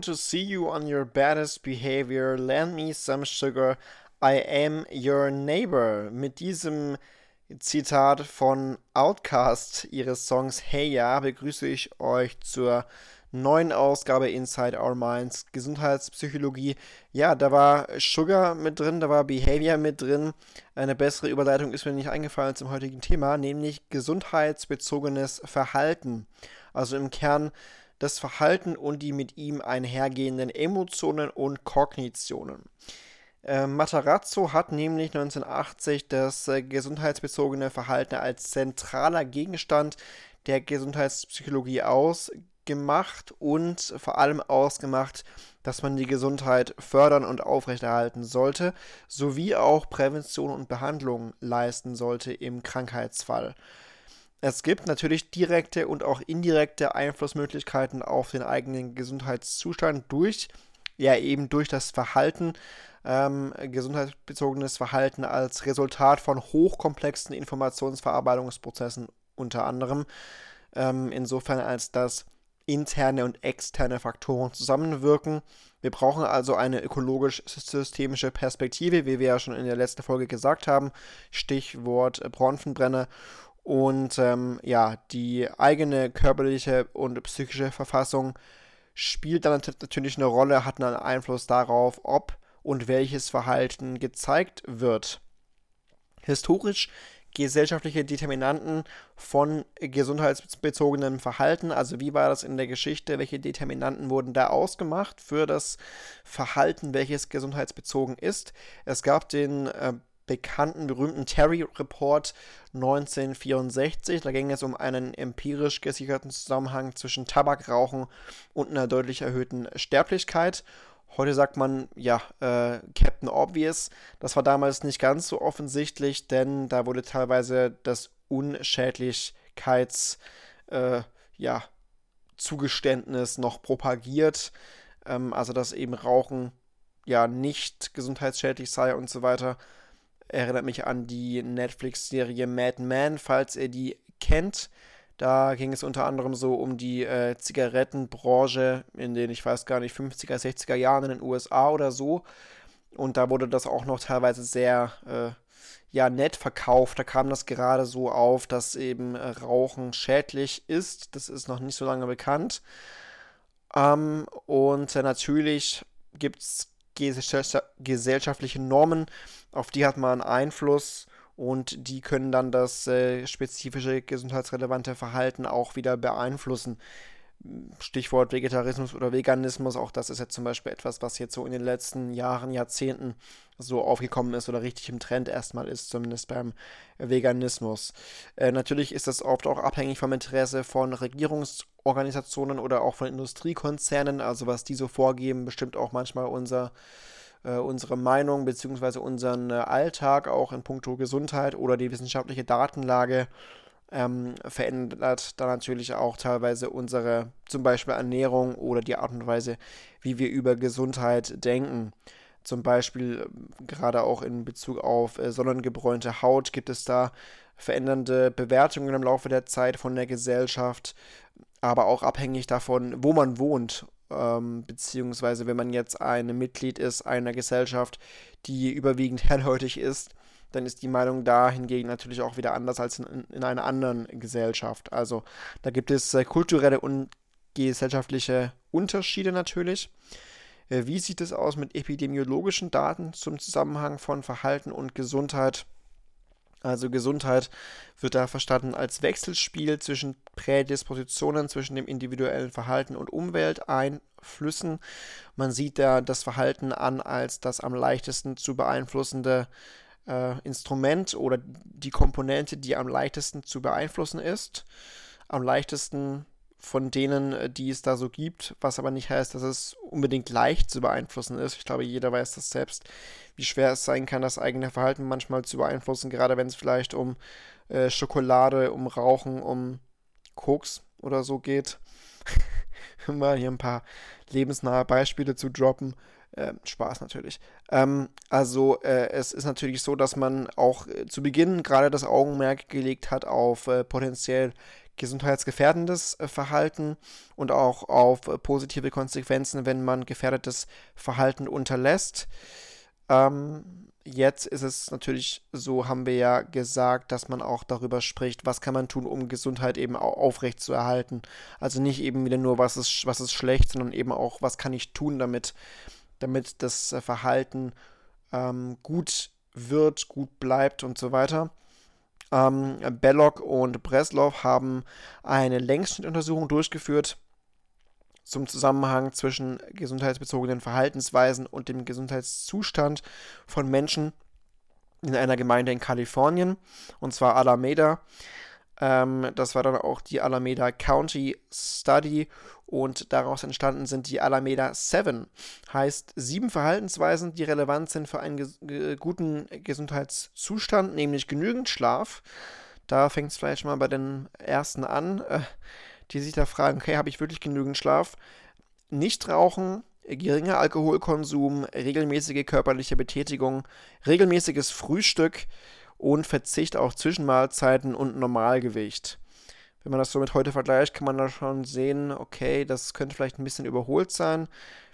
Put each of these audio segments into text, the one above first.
want to see you on your baddest behavior. Lend me some sugar. I am your neighbor. Mit diesem Zitat von Outcast ihres Songs Hey Ya begrüße ich euch zur neuen Ausgabe Inside Our Minds Gesundheitspsychologie. Ja, da war Sugar mit drin, da war Behavior mit drin. Eine bessere Überleitung ist mir nicht eingefallen zum heutigen Thema, nämlich gesundheitsbezogenes Verhalten. Also im Kern das Verhalten und die mit ihm einhergehenden Emotionen und Kognitionen. Äh, Matarazzo hat nämlich 1980 das äh, gesundheitsbezogene Verhalten als zentraler Gegenstand der Gesundheitspsychologie ausgemacht und vor allem ausgemacht, dass man die Gesundheit fördern und aufrechterhalten sollte, sowie auch Prävention und Behandlung leisten sollte im Krankheitsfall. Es gibt natürlich direkte und auch indirekte Einflussmöglichkeiten auf den eigenen Gesundheitszustand durch, ja eben durch das Verhalten, ähm, gesundheitsbezogenes Verhalten als Resultat von hochkomplexen Informationsverarbeitungsprozessen unter anderem. Ähm, insofern als dass interne und externe Faktoren zusammenwirken. Wir brauchen also eine ökologisch-systemische Perspektive, wie wir ja schon in der letzten Folge gesagt haben. Stichwort Bronfenbrenner. Und ähm, ja, die eigene körperliche und psychische Verfassung spielt dann natürlich eine Rolle, hat einen Einfluss darauf, ob und welches Verhalten gezeigt wird. Historisch gesellschaftliche Determinanten von gesundheitsbezogenem Verhalten. Also wie war das in der Geschichte? Welche Determinanten wurden da ausgemacht für das Verhalten, welches gesundheitsbezogen ist? Es gab den äh, bekannten, berühmten Terry Report 1964. Da ging es um einen empirisch gesicherten Zusammenhang zwischen Tabakrauchen und einer deutlich erhöhten Sterblichkeit. Heute sagt man, ja, äh, Captain Obvious. Das war damals nicht ganz so offensichtlich, denn da wurde teilweise das Unschädlichkeits, äh, ja, noch propagiert. Ähm, also, dass eben Rauchen ja nicht gesundheitsschädlich sei und so weiter erinnert mich an die Netflix-Serie Mad Men, falls ihr die kennt. Da ging es unter anderem so um die äh, Zigarettenbranche in den, ich weiß gar nicht, 50er, 60er Jahren in den USA oder so. Und da wurde das auch noch teilweise sehr äh, ja, nett verkauft. Da kam das gerade so auf, dass eben äh, Rauchen schädlich ist. Das ist noch nicht so lange bekannt. Ähm, und äh, natürlich gibt es gesellschaftliche Normen, auf die hat man Einfluss und die können dann das äh, spezifische gesundheitsrelevante Verhalten auch wieder beeinflussen. Stichwort Vegetarismus oder Veganismus, auch das ist jetzt zum Beispiel etwas, was jetzt so in den letzten Jahren, Jahrzehnten so aufgekommen ist oder richtig im Trend erstmal ist, zumindest beim Veganismus. Äh, natürlich ist das oft auch abhängig vom Interesse von Regierungsorganisationen oder auch von Industriekonzernen, also was die so vorgeben, bestimmt auch manchmal unser äh, unsere Meinung bzw. unseren äh, Alltag auch in puncto Gesundheit oder die wissenschaftliche Datenlage ähm, verändert dann natürlich auch teilweise unsere zum Beispiel Ernährung oder die Art und Weise, wie wir über Gesundheit denken. Zum Beispiel äh, gerade auch in Bezug auf äh, sonnengebräunte Haut gibt es da verändernde Bewertungen im Laufe der Zeit von der Gesellschaft, aber auch abhängig davon, wo man wohnt. Ähm, beziehungsweise wenn man jetzt ein Mitglied ist einer Gesellschaft, die überwiegend hellhäutig ist, dann ist die Meinung da hingegen natürlich auch wieder anders als in, in einer anderen Gesellschaft. Also da gibt es äh, kulturelle und gesellschaftliche Unterschiede natürlich. Äh, wie sieht es aus mit epidemiologischen Daten zum Zusammenhang von Verhalten und Gesundheit? Also Gesundheit wird da verstanden als Wechselspiel zwischen Prädispositionen, zwischen dem individuellen Verhalten und Umwelteinflüssen. Man sieht da das Verhalten an als das am leichtesten zu beeinflussende äh, Instrument oder die Komponente, die am leichtesten zu beeinflussen ist. Am leichtesten von denen, äh, die es da so gibt, was aber nicht heißt, dass es unbedingt leicht zu beeinflussen ist. Ich glaube, jeder weiß das selbst, wie schwer es sein kann, das eigene Verhalten manchmal zu beeinflussen, gerade wenn es vielleicht um äh, Schokolade, um Rauchen, um Koks oder so geht. Mal hier ein paar lebensnahe Beispiele zu droppen. Äh, Spaß natürlich. Ähm, also äh, es ist natürlich so, dass man auch äh, zu Beginn gerade das Augenmerk gelegt hat auf äh, potenziell gesundheitsgefährdendes äh, Verhalten und auch auf äh, positive Konsequenzen, wenn man gefährdetes Verhalten unterlässt. Ähm, jetzt ist es natürlich so, haben wir ja gesagt, dass man auch darüber spricht, was kann man tun, um Gesundheit eben aufrecht zu. Also nicht eben wieder nur, was ist, was ist schlecht, sondern eben auch, was kann ich tun, damit, damit das äh, Verhalten ähm, gut wird, gut bleibt und so weiter. Ähm, Belloc und Breslov haben eine Längsschnittuntersuchung durchgeführt zum Zusammenhang zwischen gesundheitsbezogenen Verhaltensweisen und dem Gesundheitszustand von Menschen in einer Gemeinde in Kalifornien, und zwar Alameda. Ähm, das war dann auch die Alameda County Study und daraus entstanden sind die Alameda 7. Heißt sieben Verhaltensweisen, die relevant sind für einen ges guten Gesundheitszustand, nämlich genügend Schlaf. Da fängt es vielleicht mal bei den ersten an. Äh, die sich da fragen, okay, habe ich wirklich genügend Schlaf? Nicht rauchen, geringer Alkoholkonsum, regelmäßige körperliche Betätigung, regelmäßiges Frühstück und Verzicht auf Zwischenmahlzeiten und Normalgewicht. Wenn man das so mit heute vergleicht, kann man da schon sehen, okay, das könnte vielleicht ein bisschen überholt sein.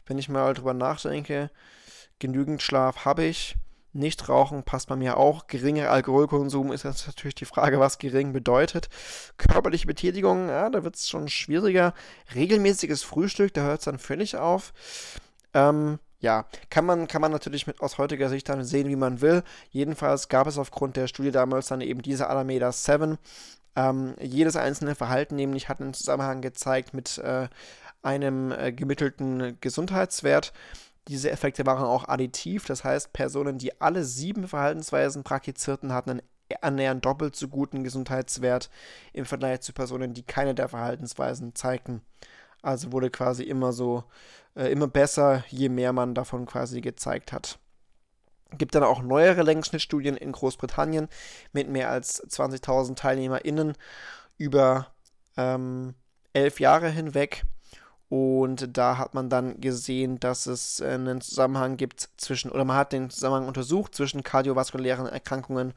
Wenn ich mal drüber nachdenke, genügend Schlaf habe ich, nicht rauchen passt bei mir auch. Geringer Alkoholkonsum ist jetzt natürlich die Frage, was gering bedeutet. Körperliche Betätigung, ja, da wird es schon schwieriger. Regelmäßiges Frühstück, da hört es dann völlig auf. Ähm, ja, kann man, kann man natürlich mit aus heutiger Sicht dann sehen, wie man will. Jedenfalls gab es aufgrund der Studie damals dann eben diese Alameda 7. Ähm, jedes einzelne Verhalten nämlich hat einen Zusammenhang gezeigt mit äh, einem äh, gemittelten Gesundheitswert. Diese Effekte waren auch additiv, das heißt, Personen, die alle sieben Verhaltensweisen praktizierten, hatten einen annähernd doppelt so guten Gesundheitswert im Vergleich zu Personen, die keine der Verhaltensweisen zeigten. Also wurde quasi immer so, äh, immer besser, je mehr man davon quasi gezeigt hat. Gibt dann auch neuere Längsschnittstudien in Großbritannien mit mehr als 20.000 TeilnehmerInnen über ähm, elf Jahre hinweg und da hat man dann gesehen, dass es äh, einen Zusammenhang gibt zwischen, oder man hat den Zusammenhang untersucht zwischen kardiovaskulären Erkrankungen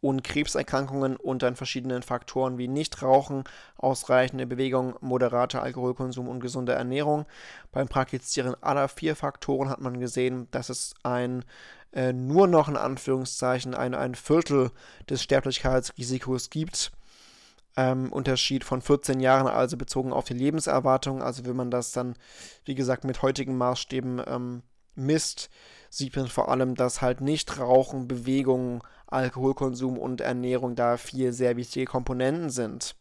und Krebserkrankungen und dann verschiedenen Faktoren wie Nichtrauchen, ausreichende Bewegung, moderater Alkoholkonsum und gesunde Ernährung. Beim Praktizieren aller vier Faktoren hat man gesehen, dass es ein äh, nur noch in Anführungszeichen ein, ein Viertel des Sterblichkeitsrisikos gibt ähm, Unterschied von 14 Jahren, also bezogen auf die Lebenserwartung. Also wenn man das dann, wie gesagt, mit heutigen Maßstäben ähm, misst, sieht man vor allem, dass halt nicht Rauchen, Bewegung, Alkoholkonsum und Ernährung da vier sehr wichtige Komponenten sind.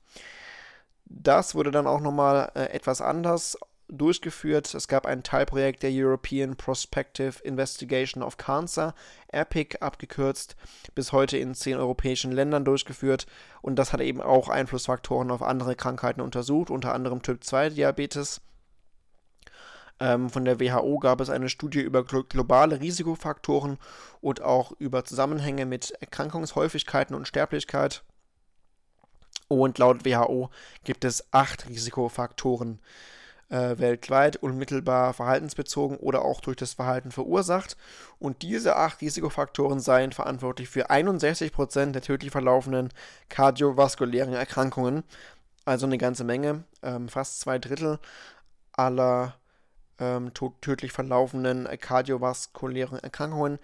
Das wurde dann auch nochmal äh, etwas anders durchgeführt. Es gab ein Teilprojekt der European Prospective Investigation of Cancer, EPIC abgekürzt, bis heute in zehn europäischen Ländern durchgeführt. Und das hat eben auch Einflussfaktoren auf andere Krankheiten untersucht, unter anderem Typ-2-Diabetes. Ähm, von der WHO gab es eine Studie über globale Risikofaktoren und auch über Zusammenhänge mit Erkrankungshäufigkeiten und Sterblichkeit. Und laut WHO gibt es acht Risikofaktoren äh, weltweit unmittelbar verhaltensbezogen oder auch durch das Verhalten verursacht. Und diese acht Risikofaktoren seien verantwortlich für 61% der tödlich verlaufenden kardiovaskulären Erkrankungen. Also eine ganze Menge, ähm, fast zwei Drittel aller ähm, tödlich verlaufenden kardiovaskulären Erkrankungen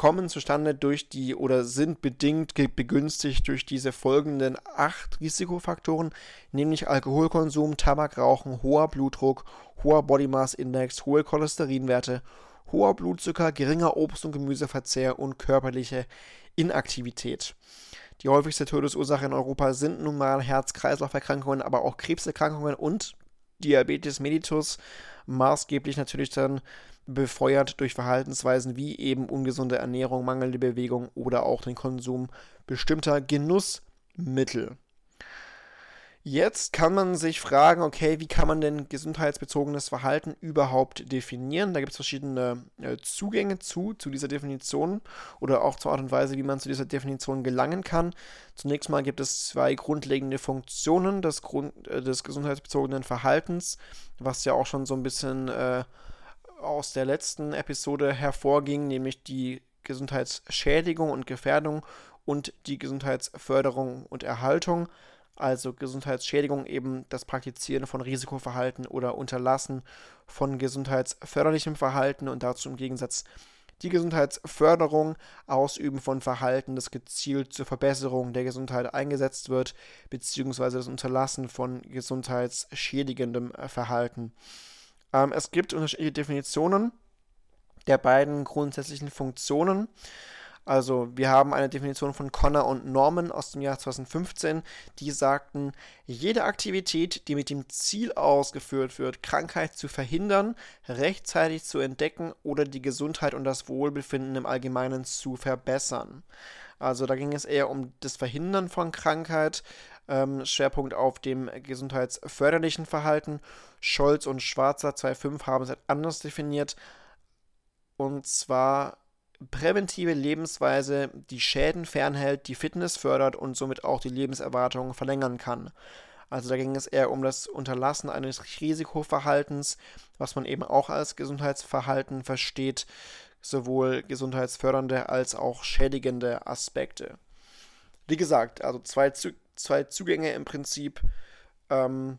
kommen zustande durch die oder sind bedingt begünstigt durch diese folgenden acht Risikofaktoren, nämlich Alkoholkonsum, Tabakrauchen, hoher Blutdruck, hoher Body Mass Index, hohe Cholesterinwerte, hoher Blutzucker, geringer Obst- und Gemüseverzehr und körperliche Inaktivität. Die häufigste Todesursache in Europa sind nun mal Herz-Kreislauf-Erkrankungen, aber auch Krebserkrankungen und Diabetes mellitus, maßgeblich natürlich dann befeuert durch Verhaltensweisen wie eben ungesunde Ernährung, mangelnde Bewegung oder auch den Konsum bestimmter Genussmittel. Jetzt kann man sich fragen, okay, wie kann man denn gesundheitsbezogenes Verhalten überhaupt definieren? Da gibt es verschiedene äh, Zugänge zu, zu dieser Definition oder auch zur Art und Weise, wie man zu dieser Definition gelangen kann. Zunächst mal gibt es zwei grundlegende Funktionen des, Grund, äh, des gesundheitsbezogenen Verhaltens, was ja auch schon so ein bisschen äh, aus der letzten Episode hervorging, nämlich die Gesundheitsschädigung und Gefährdung und die Gesundheitsförderung und Erhaltung. Also Gesundheitsschädigung eben das Praktizieren von Risikoverhalten oder Unterlassen von gesundheitsförderlichem Verhalten und dazu im Gegensatz die Gesundheitsförderung, Ausüben von Verhalten, das gezielt zur Verbesserung der Gesundheit eingesetzt wird, beziehungsweise das Unterlassen von gesundheitsschädigendem Verhalten. Ähm, es gibt unterschiedliche Definitionen der beiden grundsätzlichen Funktionen. Also wir haben eine Definition von Connor und Norman aus dem Jahr 2015, die sagten, jede Aktivität, die mit dem Ziel ausgeführt wird, Krankheit zu verhindern, rechtzeitig zu entdecken oder die Gesundheit und das Wohlbefinden im Allgemeinen zu verbessern. Also da ging es eher um das Verhindern von Krankheit, ähm, Schwerpunkt auf dem gesundheitsförderlichen Verhalten. Scholz und Schwarzer 2.5 haben es anders definiert. Und zwar präventive Lebensweise die Schäden fernhält, die Fitness fördert und somit auch die Lebenserwartung verlängern kann. Also da ging es eher um das Unterlassen eines Risikoverhaltens, was man eben auch als Gesundheitsverhalten versteht, sowohl gesundheitsfördernde als auch schädigende Aspekte. Wie gesagt, also zwei, zwei Zugänge im Prinzip. Ähm,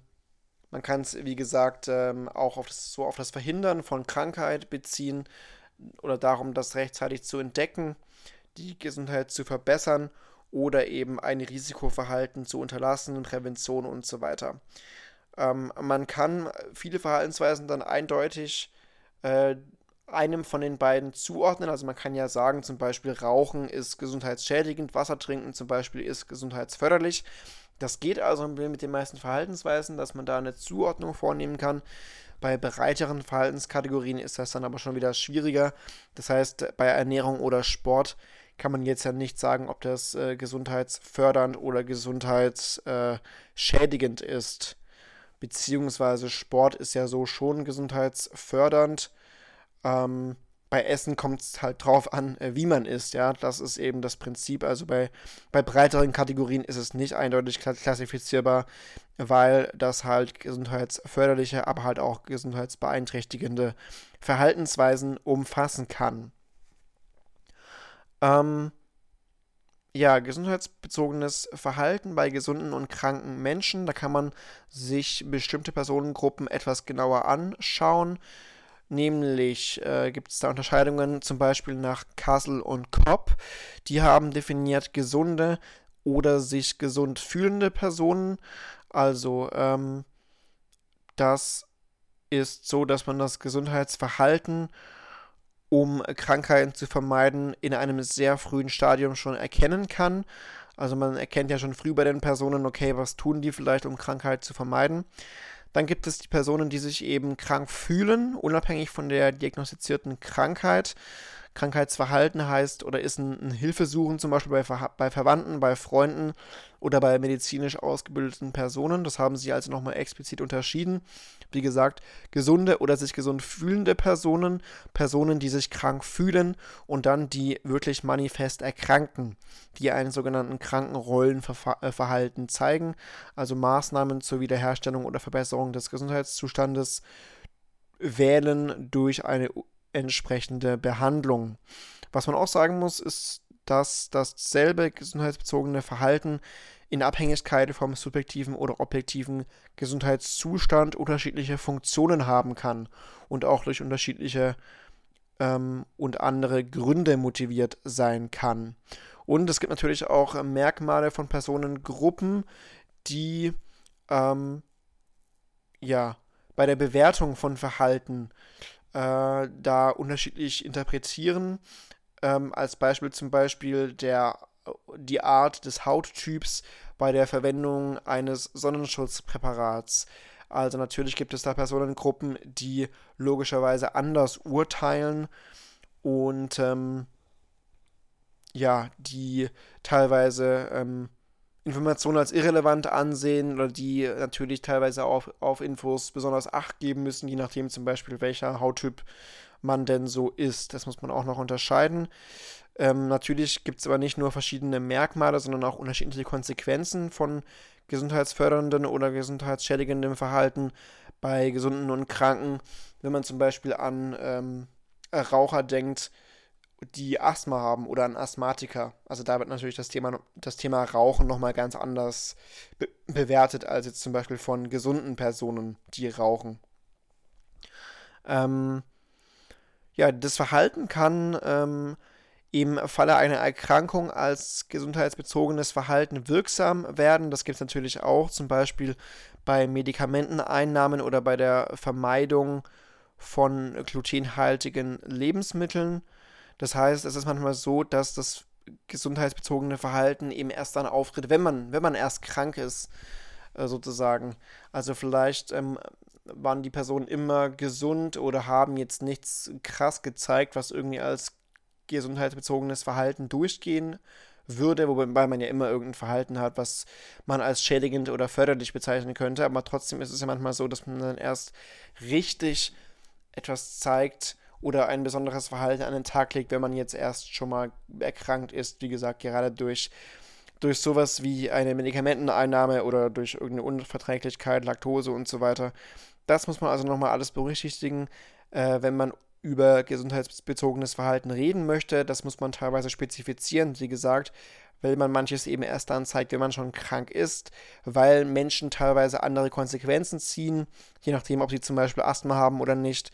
man kann es, wie gesagt, ähm, auch auf das, so auf das Verhindern von Krankheit beziehen oder darum, das rechtzeitig zu entdecken, die Gesundheit zu verbessern oder eben ein Risikoverhalten zu unterlassen, Prävention und so weiter. Ähm, man kann viele Verhaltensweisen dann eindeutig äh, einem von den beiden zuordnen. Also man kann ja sagen, zum Beispiel Rauchen ist gesundheitsschädigend, Wasser trinken zum Beispiel ist gesundheitsförderlich. Das geht also mit den meisten Verhaltensweisen, dass man da eine Zuordnung vornehmen kann. Bei breiteren Verhaltenskategorien ist das dann aber schon wieder schwieriger. Das heißt, bei Ernährung oder Sport kann man jetzt ja nicht sagen, ob das äh, gesundheitsfördernd oder gesundheitsschädigend äh, ist. Beziehungsweise Sport ist ja so schon gesundheitsfördernd. Ähm, bei Essen kommt es halt drauf an, äh, wie man isst, ja. Das ist eben das Prinzip. Also bei, bei breiteren Kategorien ist es nicht eindeutig klassifizierbar, weil das halt gesundheitsförderliche, aber halt auch gesundheitsbeeinträchtigende Verhaltensweisen umfassen kann. Ähm, ja, gesundheitsbezogenes Verhalten bei gesunden und kranken Menschen. Da kann man sich bestimmte Personengruppen etwas genauer anschauen. Nämlich äh, gibt es da Unterscheidungen zum Beispiel nach Castle und Kopp. Die haben definiert gesunde oder sich gesund fühlende Personen. Also ähm, das ist so, dass man das Gesundheitsverhalten, um Krankheiten zu vermeiden, in einem sehr frühen Stadium schon erkennen kann. Also man erkennt ja schon früh bei den Personen, okay, was tun die vielleicht, um Krankheit zu vermeiden. Dann gibt es die Personen, die sich eben krank fühlen, unabhängig von der diagnostizierten Krankheit. Krankheitsverhalten heißt oder ist ein, ein Hilfesuchen zum Beispiel bei, bei Verwandten, bei Freunden oder bei medizinisch ausgebildeten Personen. Das haben sie also nochmal explizit unterschieden. Wie gesagt, gesunde oder sich gesund fühlende Personen, Personen, die sich krank fühlen und dann die wirklich manifest erkranken, die einen sogenannten Krankenrollenverhalten zeigen, also Maßnahmen zur Wiederherstellung oder Verbesserung des Gesundheitszustandes wählen durch eine entsprechende Behandlung. Was man auch sagen muss, ist, dass dasselbe gesundheitsbezogene Verhalten in Abhängigkeit vom subjektiven oder objektiven Gesundheitszustand unterschiedliche Funktionen haben kann und auch durch unterschiedliche ähm, und andere Gründe motiviert sein kann. Und es gibt natürlich auch Merkmale von Personengruppen, die ähm, ja bei der Bewertung von Verhalten äh, da unterschiedlich interpretieren. Ähm, als Beispiel zum Beispiel der, die Art des Hauttyps bei der Verwendung eines Sonnenschutzpräparats. Also natürlich gibt es da Personengruppen, die logischerweise anders urteilen und ähm, ja, die teilweise ähm, Informationen als irrelevant ansehen oder die natürlich teilweise auf, auf Infos besonders Acht geben müssen, je nachdem zum Beispiel welcher Hauttyp man denn so ist. Das muss man auch noch unterscheiden. Ähm, natürlich gibt es aber nicht nur verschiedene Merkmale, sondern auch unterschiedliche Konsequenzen von gesundheitsförderndem oder gesundheitsschädigendem Verhalten bei Gesunden und Kranken. Wenn man zum Beispiel an ähm, Raucher denkt, die Asthma haben oder ein Asthmatiker. Also da wird natürlich das Thema, das Thema Rauchen nochmal ganz anders be bewertet als jetzt zum Beispiel von gesunden Personen, die rauchen. Ähm, ja, das Verhalten kann ähm, im Falle einer Erkrankung als gesundheitsbezogenes Verhalten wirksam werden. Das gibt es natürlich auch, zum Beispiel bei Medikamenteneinnahmen oder bei der Vermeidung von glutenhaltigen Lebensmitteln. Das heißt, es ist manchmal so, dass das gesundheitsbezogene Verhalten eben erst dann auftritt, wenn man, wenn man erst krank ist, äh, sozusagen. Also vielleicht ähm, waren die Personen immer gesund oder haben jetzt nichts krass gezeigt, was irgendwie als gesundheitsbezogenes Verhalten durchgehen würde, wobei man ja immer irgendein Verhalten hat, was man als schädigend oder förderlich bezeichnen könnte. Aber trotzdem ist es ja manchmal so, dass man dann erst richtig etwas zeigt oder ein besonderes Verhalten an den Tag legt, wenn man jetzt erst schon mal erkrankt ist. Wie gesagt, gerade durch, durch sowas wie eine Medikamenteneinnahme oder durch irgendeine Unverträglichkeit, Laktose und so weiter. Das muss man also nochmal alles berücksichtigen, äh, wenn man über gesundheitsbezogenes Verhalten reden möchte. Das muss man teilweise spezifizieren, wie gesagt, weil man manches eben erst dann zeigt, wenn man schon krank ist, weil Menschen teilweise andere Konsequenzen ziehen, je nachdem, ob sie zum Beispiel Asthma haben oder nicht,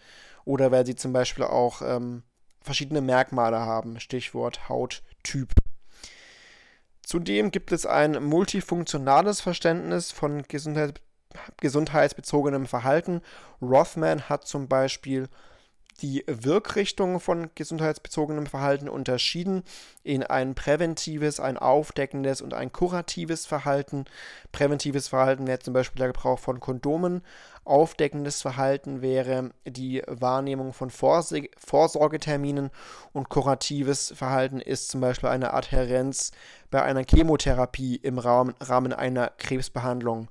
oder weil sie zum Beispiel auch ähm, verschiedene Merkmale haben, Stichwort Hauttyp. Zudem gibt es ein multifunktionales Verständnis von Gesundheit, gesundheitsbezogenem Verhalten. Rothman hat zum Beispiel die Wirkrichtung von gesundheitsbezogenem Verhalten unterschieden in ein präventives, ein aufdeckendes und ein kuratives Verhalten. Präventives Verhalten wäre zum Beispiel der Gebrauch von Kondomen. Aufdeckendes Verhalten wäre die Wahrnehmung von Vorsorge Vorsorgeterminen und kuratives Verhalten ist zum Beispiel eine Adhärenz bei einer Chemotherapie im Rahmen, einer Krebsbehandlung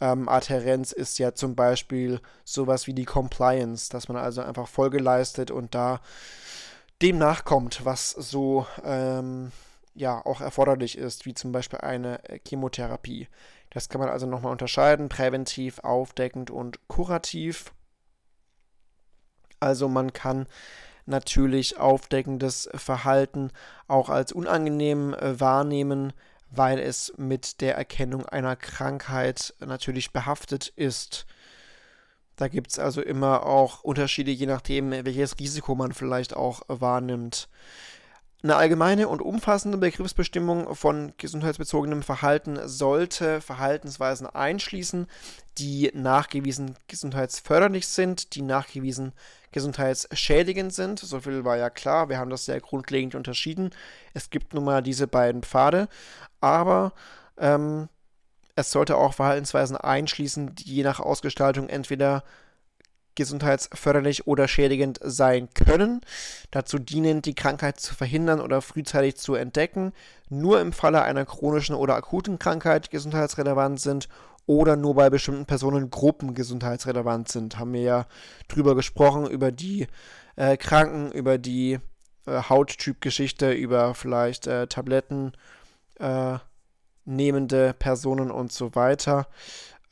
ähm, Adhärenz ist ja zum Beispiel sowas wie die Compliance, dass man also einfach Folge leistet und da dem nachkommt, was so ähm, ja auch erforderlich ist, wie zum Beispiel eine Chemotherapie. Das kann man also nochmal unterscheiden, präventiv, aufdeckend und kurativ. Also man kann natürlich aufdeckendes Verhalten auch als unangenehm äh, wahrnehmen, weil es mit der Erkennung einer Krankheit natürlich behaftet ist. Da gibt es also immer auch Unterschiede, je nachdem, welches Risiko man vielleicht auch wahrnimmt. Eine allgemeine und umfassende Begriffsbestimmung von gesundheitsbezogenem Verhalten sollte Verhaltensweisen einschließen, die nachgewiesen gesundheitsförderlich sind, die nachgewiesen gesundheitsschädigend sind. So viel war ja klar, wir haben das sehr grundlegend unterschieden. Es gibt nun mal diese beiden Pfade, aber ähm, es sollte auch Verhaltensweisen einschließen, die je nach Ausgestaltung entweder gesundheitsförderlich oder schädigend sein können. Dazu dienen, die Krankheit zu verhindern oder frühzeitig zu entdecken, nur im Falle einer chronischen oder akuten Krankheit gesundheitsrelevant sind oder nur bei bestimmten Personengruppen gesundheitsrelevant sind. Haben wir ja drüber gesprochen, über die äh, Kranken, über die äh, Hauttypgeschichte, über vielleicht äh, Tabletten äh, nehmende Personen und so weiter.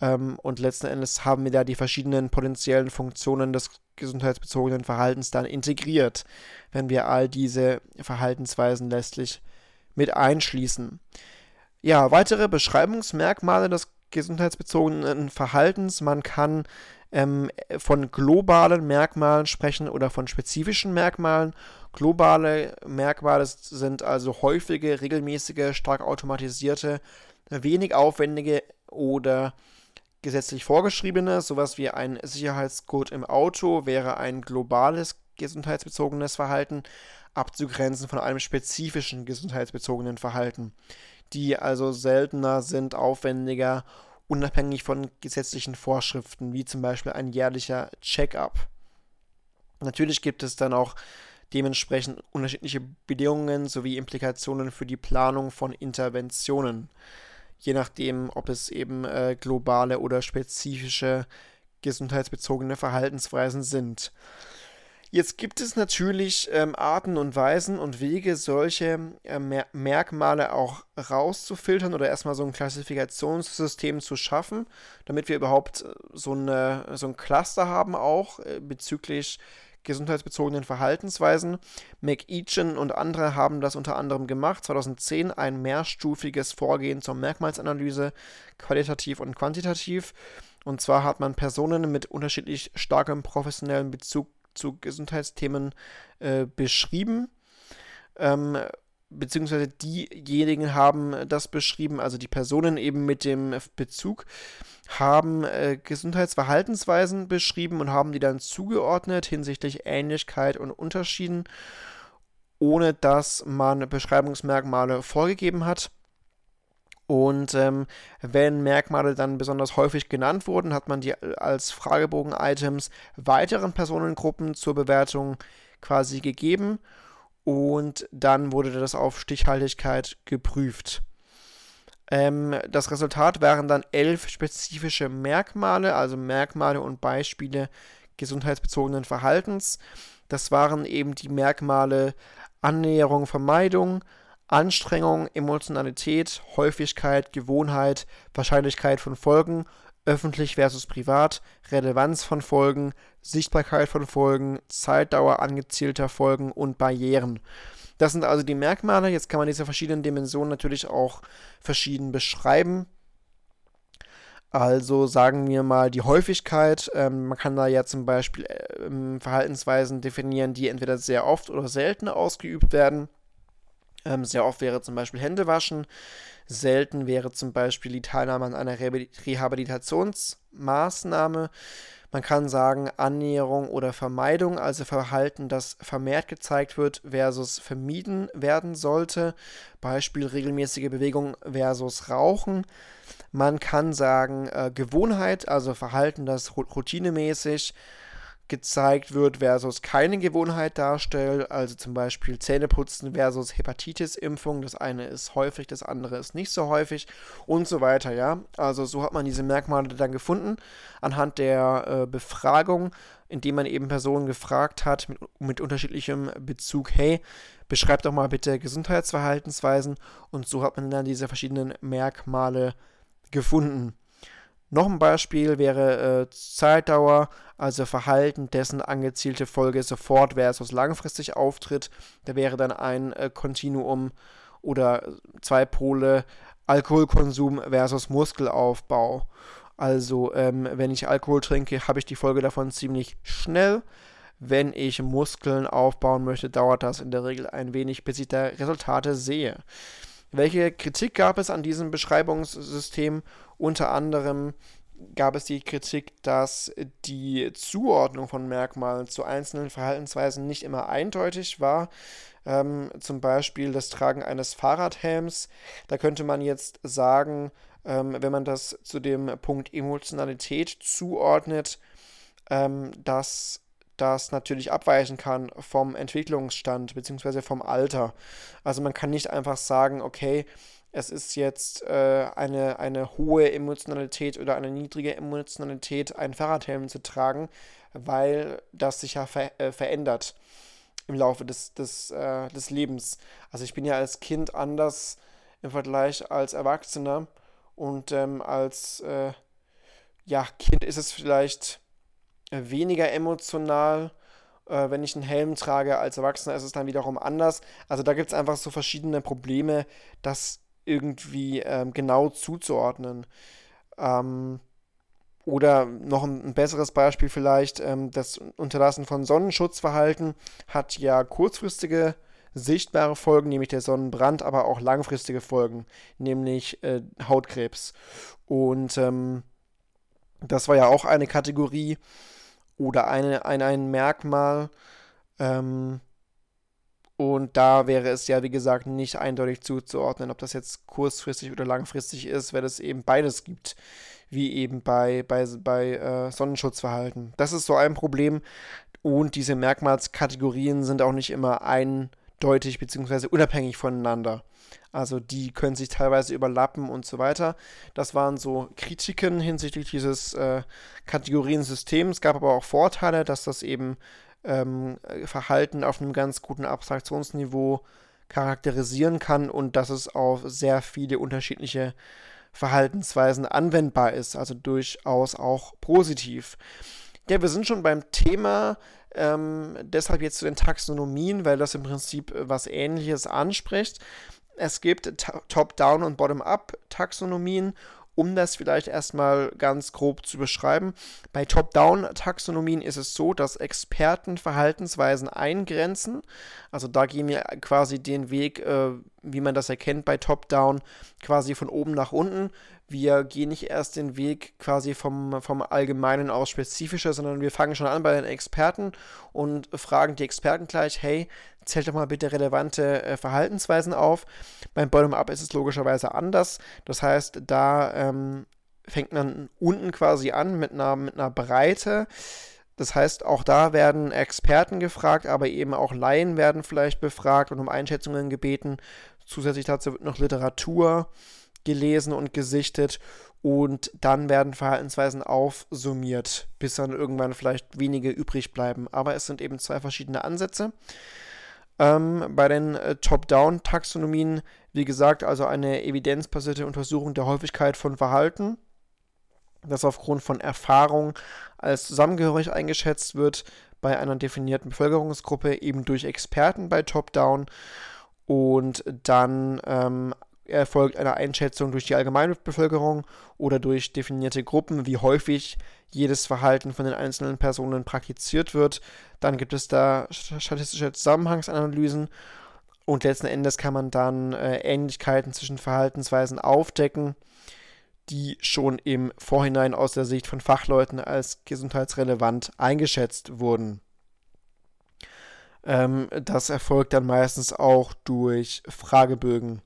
Ähm, und letzten Endes haben wir da die verschiedenen potenziellen Funktionen des gesundheitsbezogenen Verhaltens dann integriert, wenn wir all diese Verhaltensweisen letztlich mit einschließen. Ja, weitere Beschreibungsmerkmale des gesundheitsbezogenen Verhaltens. Man kann ähm, von globalen Merkmalen sprechen oder von spezifischen Merkmalen. Globale Merkmale sind also häufige, regelmäßige, stark automatisierte, wenig aufwendige oder gesetzlich vorgeschriebene, sowas wie ein Sicherheitscode im Auto wäre ein globales gesundheitsbezogenes Verhalten, abzugrenzen von einem spezifischen gesundheitsbezogenen Verhalten, die also seltener sind, aufwendiger, unabhängig von gesetzlichen Vorschriften, wie zum Beispiel ein jährlicher Check-up. Natürlich gibt es dann auch dementsprechend unterschiedliche Bedingungen sowie Implikationen für die Planung von Interventionen je nachdem, ob es eben äh, globale oder spezifische gesundheitsbezogene Verhaltensweisen sind. Jetzt gibt es natürlich ähm, Arten und Weisen und Wege, solche äh, Mer Merkmale auch rauszufiltern oder erstmal so ein Klassifikationssystem zu schaffen, damit wir überhaupt äh, so, eine, so ein Cluster haben auch äh, bezüglich gesundheitsbezogenen Verhaltensweisen. McEachin und andere haben das unter anderem gemacht. 2010 ein mehrstufiges Vorgehen zur Merkmalsanalyse, qualitativ und quantitativ. Und zwar hat man Personen mit unterschiedlich starkem professionellen Bezug zu Gesundheitsthemen äh, beschrieben. Ähm, beziehungsweise diejenigen haben das beschrieben, also die Personen eben mit dem Bezug haben äh, Gesundheitsverhaltensweisen beschrieben und haben die dann zugeordnet hinsichtlich Ähnlichkeit und Unterschieden, ohne dass man Beschreibungsmerkmale vorgegeben hat. Und ähm, wenn Merkmale dann besonders häufig genannt wurden, hat man die als Fragebogen-Items weiteren Personengruppen zur Bewertung quasi gegeben und dann wurde das auf Stichhaltigkeit geprüft. Ähm, das Resultat waren dann elf spezifische Merkmale, also Merkmale und Beispiele gesundheitsbezogenen Verhaltens. Das waren eben die Merkmale Annäherung, Vermeidung, Anstrengung, Emotionalität, Häufigkeit, Gewohnheit, Wahrscheinlichkeit von Folgen, öffentlich versus privat, Relevanz von Folgen, Sichtbarkeit von Folgen, Zeitdauer angezielter Folgen und Barrieren. Das sind also die Merkmale. Jetzt kann man diese verschiedenen Dimensionen natürlich auch verschieden beschreiben. Also sagen wir mal die Häufigkeit. Ähm, man kann da ja zum Beispiel äh, Verhaltensweisen definieren, die entweder sehr oft oder selten ausgeübt werden. Ähm, sehr oft wäre zum Beispiel Hände waschen. Selten wäre zum Beispiel die Teilnahme an einer Rehabilitationsmaßnahme. Man kann sagen Annäherung oder Vermeidung, also Verhalten, das vermehrt gezeigt wird versus vermieden werden sollte. Beispiel regelmäßige Bewegung versus Rauchen. Man kann sagen äh, Gewohnheit, also Verhalten, das routinemäßig gezeigt wird versus keine Gewohnheit darstellt, also zum Beispiel Zähneputzen versus Hepatitis-Impfung. Das eine ist häufig, das andere ist nicht so häufig und so weiter, ja. Also so hat man diese Merkmale dann gefunden anhand der äh, Befragung, indem man eben Personen gefragt hat mit, mit unterschiedlichem Bezug, hey, beschreib doch mal bitte Gesundheitsverhaltensweisen und so hat man dann diese verschiedenen Merkmale gefunden. Noch ein Beispiel wäre äh, Zeitdauer, also Verhalten, dessen angezielte Folge sofort versus langfristig auftritt. Da wäre dann ein äh, Kontinuum oder zwei Pole Alkoholkonsum versus Muskelaufbau. Also, ähm, wenn ich Alkohol trinke, habe ich die Folge davon ziemlich schnell. Wenn ich Muskeln aufbauen möchte, dauert das in der Regel ein wenig, bis ich da Resultate sehe. Welche Kritik gab es an diesem Beschreibungssystem? Unter anderem gab es die Kritik, dass die Zuordnung von Merkmalen zu einzelnen Verhaltensweisen nicht immer eindeutig war. Ähm, zum Beispiel das Tragen eines Fahrradhelms. Da könnte man jetzt sagen, ähm, wenn man das zu dem Punkt Emotionalität zuordnet, ähm, dass das natürlich abweichen kann vom Entwicklungsstand bzw. vom Alter. Also man kann nicht einfach sagen, okay, es ist jetzt äh, eine, eine hohe Emotionalität oder eine niedrige Emotionalität, einen Fahrradhelm zu tragen, weil das sich ja ver äh, verändert im Laufe des, des, äh, des Lebens. Also ich bin ja als Kind anders im Vergleich als Erwachsener und ähm, als äh, ja, Kind ist es vielleicht weniger emotional. Äh, wenn ich einen Helm trage, als Erwachsener ist es dann wiederum anders. Also da gibt es einfach so verschiedene Probleme, das irgendwie ähm, genau zuzuordnen. Ähm, oder noch ein, ein, besseres Beispiel vielleicht, ähm, das Unterlassen von Sonnenschutzverhalten hat ja kurzfristige sichtbare Folgen, nämlich der Sonnenbrand, aber auch langfristige Folgen, nämlich äh, Hautkrebs. Und ähm, das war ja auch eine Kategorie, oder eine, ein, ein Merkmal. Ähm, und da wäre es ja, wie gesagt, nicht eindeutig zuzuordnen, ob das jetzt kurzfristig oder langfristig ist, weil es eben beides gibt, wie eben bei, bei, bei äh, Sonnenschutzverhalten. Das ist so ein Problem. Und diese Merkmalskategorien sind auch nicht immer eindeutig bzw. unabhängig voneinander. Also die können sich teilweise überlappen und so weiter. Das waren so Kritiken hinsichtlich dieses äh, Kategoriensystems. Es gab aber auch Vorteile, dass das eben ähm, Verhalten auf einem ganz guten Abstraktionsniveau charakterisieren kann und dass es auf sehr viele unterschiedliche Verhaltensweisen anwendbar ist, also durchaus auch positiv. Ja, wir sind schon beim Thema Ähm, deshalb jetzt zu den Taxonomien, weil das im Prinzip was Ähnliches anspricht. Es gibt Top-Down- und Bottom-Up-Taxonomien um das vielleicht erstmal ganz grob zu beschreiben. Bei Top-Down-Taxonomien ist es so, dass Experten Verhaltensweisen eingrenzen. Also da gehen wir quasi den Weg, äh, wie man das erkennt bei Top-Down, quasi von oben nach unten. Wir gehen nicht erst den Weg quasi vom, vom Allgemeinen aus spezifischer, sondern wir fangen schon an bei den Experten und fragen die Experten gleich, hey, zählt doch mal bitte relevante äh, Verhaltensweisen auf. Beim Bottom-up ist es logischerweise anders. Das heißt, da ähm, fängt man unten quasi an mit einer, mit einer Breite. Das heißt, auch da werden Experten gefragt, aber eben auch Laien werden vielleicht befragt und um Einschätzungen gebeten. Zusätzlich dazu wird noch Literatur gelesen und gesichtet und dann werden Verhaltensweisen aufsummiert, bis dann irgendwann vielleicht wenige übrig bleiben. Aber es sind eben zwei verschiedene Ansätze. Ähm, bei den äh, Top-Down-Taxonomien, wie gesagt, also eine evidenzbasierte Untersuchung der Häufigkeit von Verhalten, das aufgrund von Erfahrung als zusammengehörig eingeschätzt wird bei einer definierten Bevölkerungsgruppe, eben durch Experten bei Top-Down und dann ähm, erfolgt eine Einschätzung durch die allgemeine Bevölkerung oder durch definierte Gruppen, wie häufig jedes Verhalten von den einzelnen Personen praktiziert wird. Dann gibt es da statistische Zusammenhangsanalysen und letzten Endes kann man dann äh, Ähnlichkeiten zwischen Verhaltensweisen aufdecken, die schon im Vorhinein aus der Sicht von Fachleuten als gesundheitsrelevant eingeschätzt wurden. Ähm, das erfolgt dann meistens auch durch Fragebögen.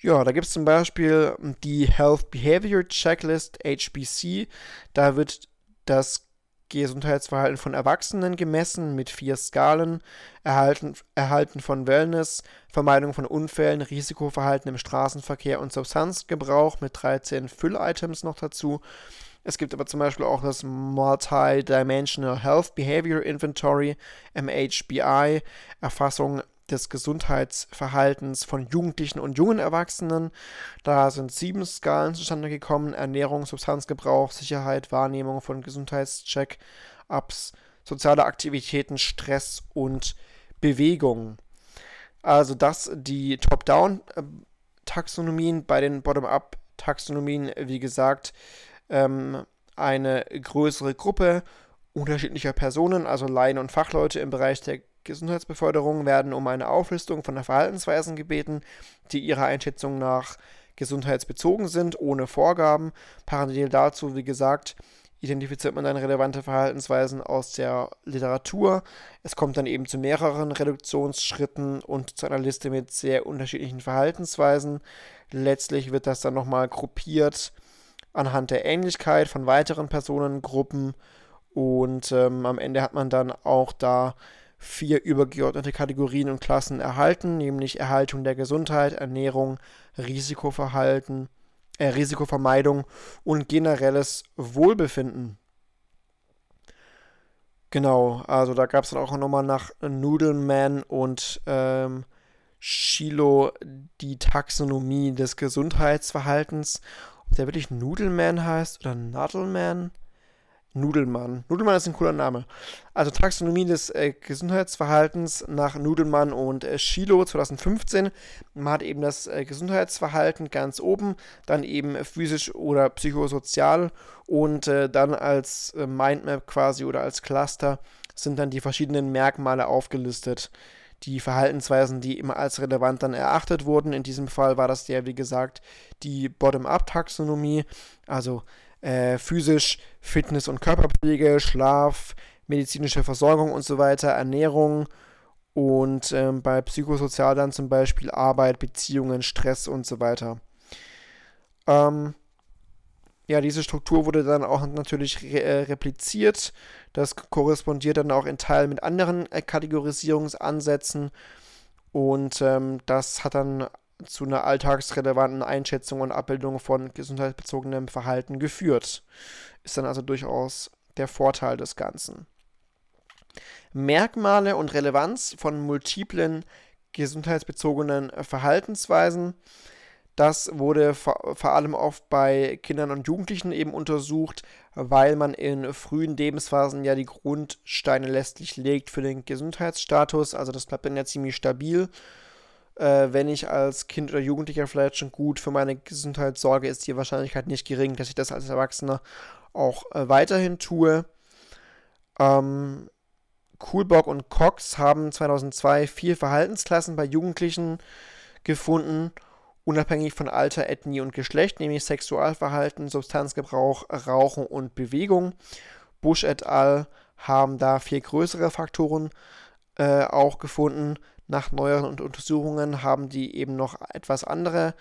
Ja, da gibt es zum Beispiel die Health Behavior Checklist HBC. Da wird das Gesundheitsverhalten von Erwachsenen gemessen mit vier Skalen, Erhalten, Erhalten von Wellness, Vermeidung von Unfällen, Risikoverhalten im Straßenverkehr und Substanzgebrauch mit 13 Füll-Items noch dazu. Es gibt aber zum Beispiel auch das Multi-Dimensional Health Behavior Inventory, MHBI, Erfassung des Gesundheitsverhaltens von Jugendlichen und jungen Erwachsenen. Da sind sieben Skalen zustande gekommen: Ernährung, Substanzgebrauch, Sicherheit, Wahrnehmung von Gesundheitscheck-ups, soziale Aktivitäten, Stress und Bewegung. Also das die Top-Down-Taxonomien. Bei den Bottom-Up-Taxonomien, wie gesagt, ähm, eine größere Gruppe unterschiedlicher Personen, also Laien und Fachleute im Bereich der Gesundheitsbeförderung werden um eine Auflistung von Verhaltensweisen gebeten, die ihrer Einschätzung nach gesundheitsbezogen sind, ohne Vorgaben. Parallel dazu, wie gesagt, identifiziert man dann relevante Verhaltensweisen aus der Literatur. Es kommt dann eben zu mehreren Reduktionsschritten und zu einer Liste mit sehr unterschiedlichen Verhaltensweisen. Letztlich wird das dann nochmal gruppiert anhand der Ähnlichkeit von weiteren Personengruppen und ähm, am Ende hat man dann auch da vier übergeordnete Kategorien und Klassen erhalten, nämlich Erhaltung der Gesundheit, Ernährung, Risikoverhalten, äh, Risikovermeidung und generelles Wohlbefinden. Genau, also da gab es dann auch nochmal nach Noodleman und ähm, Shiloh die Taxonomie des Gesundheitsverhaltens. Ob der wirklich Noodleman heißt oder Nuddleman? Nudelmann. Nudelmann ist ein cooler Name. Also Taxonomie des äh, Gesundheitsverhaltens nach Nudelmann und äh, Schilo 2015. Man hat eben das äh, Gesundheitsverhalten ganz oben, dann eben physisch oder psychosozial und äh, dann als äh, Mindmap quasi oder als Cluster sind dann die verschiedenen Merkmale aufgelistet. Die Verhaltensweisen, die immer als relevant dann erachtet wurden. In diesem Fall war das ja, wie gesagt, die Bottom-up-Taxonomie, also äh, physisch Fitness- und Körperpflege, Schlaf, medizinische Versorgung und so weiter, Ernährung und ähm, bei psychosozial dann zum Beispiel Arbeit, Beziehungen, Stress und so weiter. Ähm, ja, diese Struktur wurde dann auch natürlich re äh, repliziert. Das korrespondiert dann auch in Teilen mit anderen äh, Kategorisierungsansätzen. Und ähm, das hat dann zu einer alltagsrelevanten Einschätzung und Abbildung von gesundheitsbezogenem Verhalten geführt. Ist dann also durchaus der Vorteil des Ganzen. Merkmale und Relevanz von multiplen gesundheitsbezogenen Verhaltensweisen. Das wurde vor, vor allem oft bei Kindern und Jugendlichen eben untersucht, weil man in frühen Lebensphasen ja die Grundsteine letztlich legt für den Gesundheitsstatus. Also das bleibt dann ja ziemlich stabil. Äh, wenn ich als Kind oder Jugendlicher vielleicht schon gut für meine Gesundheit sorge, ist die Wahrscheinlichkeit nicht gering, dass ich das als Erwachsener auch äh, weiterhin tue. Ähm, Coolbock und Cox haben 2002 vier Verhaltensklassen bei Jugendlichen gefunden unabhängig von Alter, Ethnie und Geschlecht, nämlich Sexualverhalten, Substanzgebrauch, Rauchen und Bewegung. Bush et al. haben da vier größere Faktoren äh, auch gefunden. Nach neueren Untersuchungen haben die eben noch etwas andere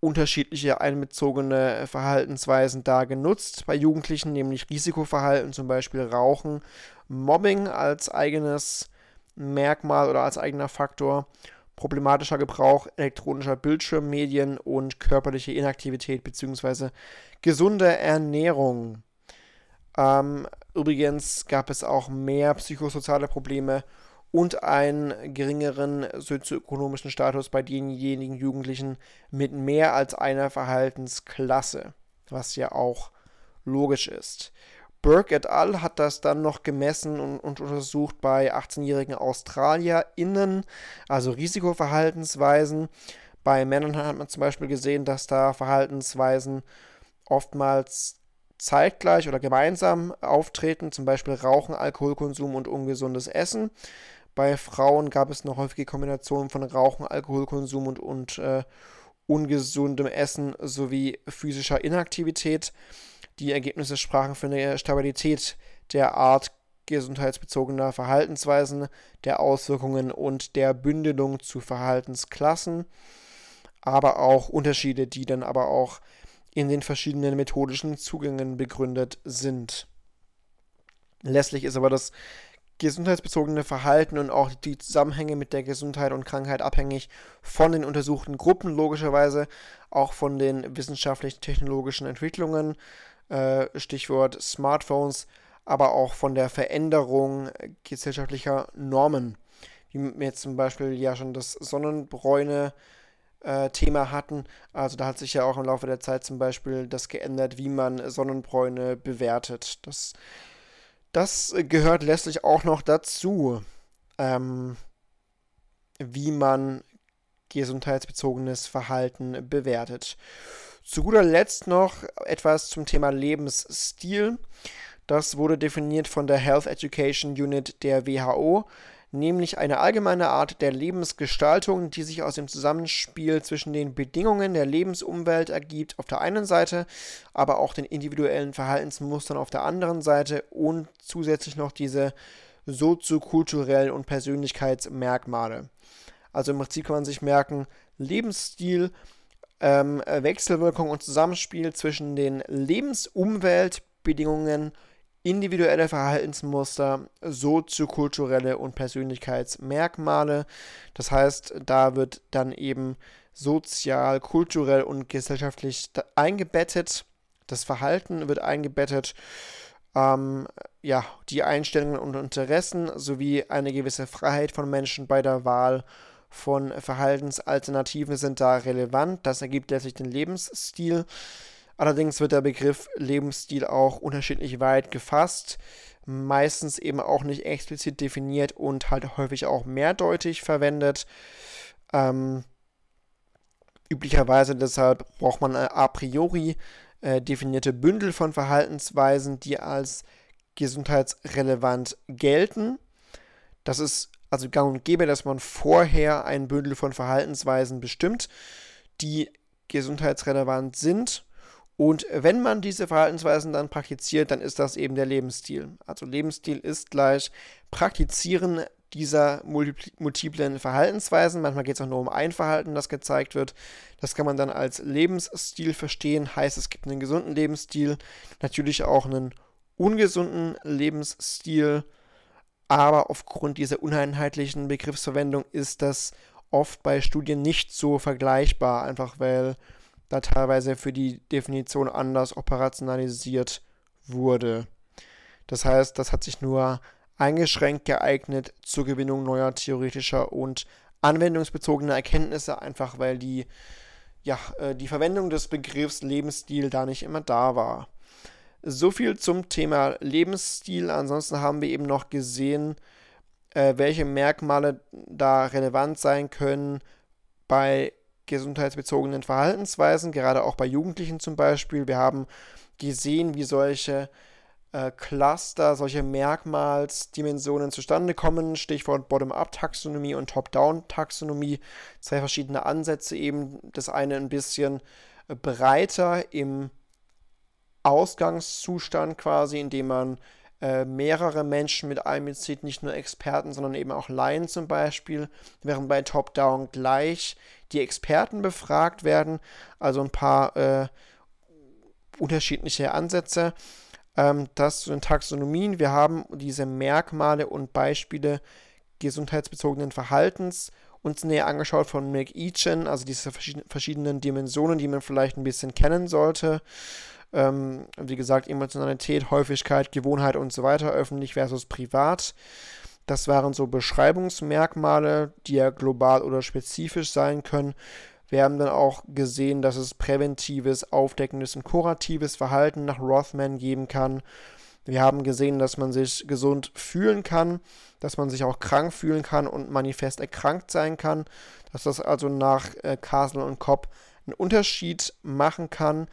unterschiedliche einbezogene Verhaltensweisen da genutzt bei Jugendlichen, nämlich Risikoverhalten, zum Beispiel Rauchen, Mobbing als eigenes Merkmal oder als eigener Faktor problematischer Gebrauch elektronischer Bildschirmmedien und körperliche Inaktivität bzw. gesunde Ernährung. Ähm, übrigens gab es auch mehr psychosoziale Probleme und einen geringeren sozioökonomischen Status bei denjenigen Jugendlichen mit mehr als einer Verhaltensklasse, was ja auch logisch ist. Burke et al. hat das dann noch gemessen und, und untersucht bei 18-jährigen AustralierInnen, also Risikoverhaltensweisen. Bei Männern hat man zum Beispiel gesehen, dass da Verhaltensweisen oftmals zeitgleich oder gemeinsam auftreten, zum Beispiel Rauchen, Alkoholkonsum und ungesundes Essen. Bei Frauen gab es eine häufige Kombination von Rauchen, Alkoholkonsum und, und äh, ungesundem Essen sowie physischer Inaktivität. Die Ergebnisse sprachen für eine Stabilität der Art gesundheitsbezogener Verhaltensweisen, der Auswirkungen und der Bündelung zu Verhaltensklassen, aber auch Unterschiede, die dann aber auch in den verschiedenen methodischen Zugängen begründet sind. Letztlich ist aber das gesundheitsbezogene Verhalten und auch die Zusammenhänge mit der Gesundheit und Krankheit abhängig von den untersuchten Gruppen, logischerweise auch von den wissenschaftlich-technologischen Entwicklungen, äh, Stichwort Smartphones, aber auch von der Veränderung gesellschaftlicher Normen, wie wir jetzt zum Beispiel ja schon das Sonnenbräune äh, hatten. Also da hat sich ja auch im Laufe der Zeit zum Beispiel das geändert, wie man Sonnenbräune bewertet. Das, das gehört letztlich auch noch dazu, ähm, wie man gesundheitsbezogenes Verhalten bewertet. Zu guter Letzt noch etwas zum Thema Lebensstil. Das wurde definiert von der Health Education Unit der WHO, nämlich eine allgemeine Art der Lebensgestaltung, die sich aus dem Zusammenspiel zwischen den Bedingungen der Lebensumwelt ergibt auf der einen Seite, aber auch den individuellen Verhaltensmustern auf der anderen Seite und zusätzlich noch diese soziokulturellen und Persönlichkeitsmerkmale. Also im Prinzip kann man sich merken, Lebensstil ähm, Wechselwirkung und Zusammenspiel zwischen den Lebensumweltbedingungen, individuelle Verhaltensmuster, soziokulturelle und Persönlichkeitsmerkmale. Das heißt, da wird dann eben sozial, kulturell und gesellschaftlich eingebettet. Das Verhalten wird eingebettet. Ähm, ja, die Einstellungen und Interessen sowie eine gewisse Freiheit von Menschen bei der Wahl von Verhaltensalternativen sind da relevant. Das ergibt letztlich den Lebensstil. Allerdings wird der Begriff Lebensstil auch unterschiedlich weit gefasst, meistens eben auch nicht explizit definiert und halt häufig auch mehrdeutig verwendet. Ähm, üblicherweise deshalb braucht man a priori äh, definierte Bündel von Verhaltensweisen, die als gesundheitsrelevant gelten. Das ist also gang und gäbe, dass man vorher ein Bündel von Verhaltensweisen bestimmt, die gesundheitsrelevant sind. Und wenn man diese Verhaltensweisen dann praktiziert, dann ist das eben der Lebensstil. Also Lebensstil ist gleich Praktizieren dieser multiplen Verhaltensweisen. Manchmal geht es auch nur um ein Verhalten, das gezeigt wird. Das kann man dann als Lebensstil verstehen. Heißt, es gibt einen gesunden Lebensstil, natürlich auch einen ungesunden Lebensstil aber aufgrund dieser uneinheitlichen Begriffsverwendung ist das oft bei Studien nicht so vergleichbar, einfach weil da teilweise für die Definition anders operationalisiert wurde. Das heißt, das hat sich nur eingeschränkt geeignet zur Gewinnung neuer theoretischer und anwendungsbezogener Erkenntnisse, einfach weil die ja, äh, die Verwendung des Begriffs Lebensstil da nicht immer da war. So viel zum Thema Lebensstil. Ansonsten haben wir eben noch gesehen, äh, welche Merkmale da relevant sein können bei gesundheitsbezogenen Verhaltensweisen, gerade auch bei Jugendlichen zum Beispiel. Wir haben gesehen, wie solche äh, Cluster, solche Merkmalsdimensionen zustande kommen. Stichwort Bottom-up-Taxonomie und Top-down-Taxonomie. Zwei verschiedene Ansätze eben. Das eine ein bisschen breiter im Ausgangszustand quasi, indem man äh, mehrere Menschen mit einbezieht, nicht nur Experten, sondern eben auch Laien zum Beispiel, während bei Top-Down gleich die Experten befragt werden, also ein paar äh, unterschiedliche Ansätze. Ähm, das zu den Taxonomien. Wir haben diese Merkmale und Beispiele gesundheitsbezogenen Verhaltens uns näher angeschaut von McEachin, also diese verschiedenen Dimensionen, die man vielleicht ein bisschen kennen sollte. Ähm, wie gesagt, Emotionalität, Häufigkeit, Gewohnheit und so weiter, öffentlich versus privat. Das waren so Beschreibungsmerkmale, die ja global oder spezifisch sein können. Wir haben dann auch gesehen, dass es präventives, aufdeckendes und kuratives Verhalten nach Rothman geben kann. Wir haben gesehen, dass man sich gesund fühlen kann, dass man sich auch krank fühlen kann und manifest erkrankt sein kann, dass das also nach äh, Castle und Kopp einen Unterschied machen kann.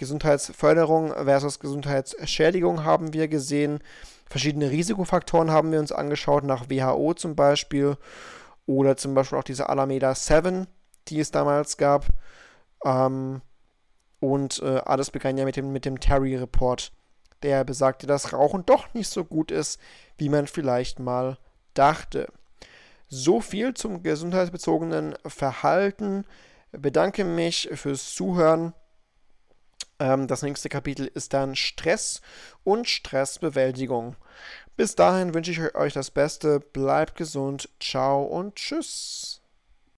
Gesundheitsförderung versus Gesundheitsschädigung haben wir gesehen. Verschiedene Risikofaktoren haben wir uns angeschaut, nach WHO zum Beispiel. Oder zum Beispiel auch diese Alameda 7, die es damals gab. Ähm, und äh, alles begann ja mit dem, mit dem Terry-Report, der besagte, dass Rauchen doch nicht so gut ist, wie man vielleicht mal dachte. So viel zum gesundheitsbezogenen Verhalten. Bedanke mich fürs Zuhören. Ähm, das nächste Kapitel ist dann Stress und Stressbewältigung. Bis dahin wünsche ich euch das Beste, bleibt gesund, ciao und tschüss.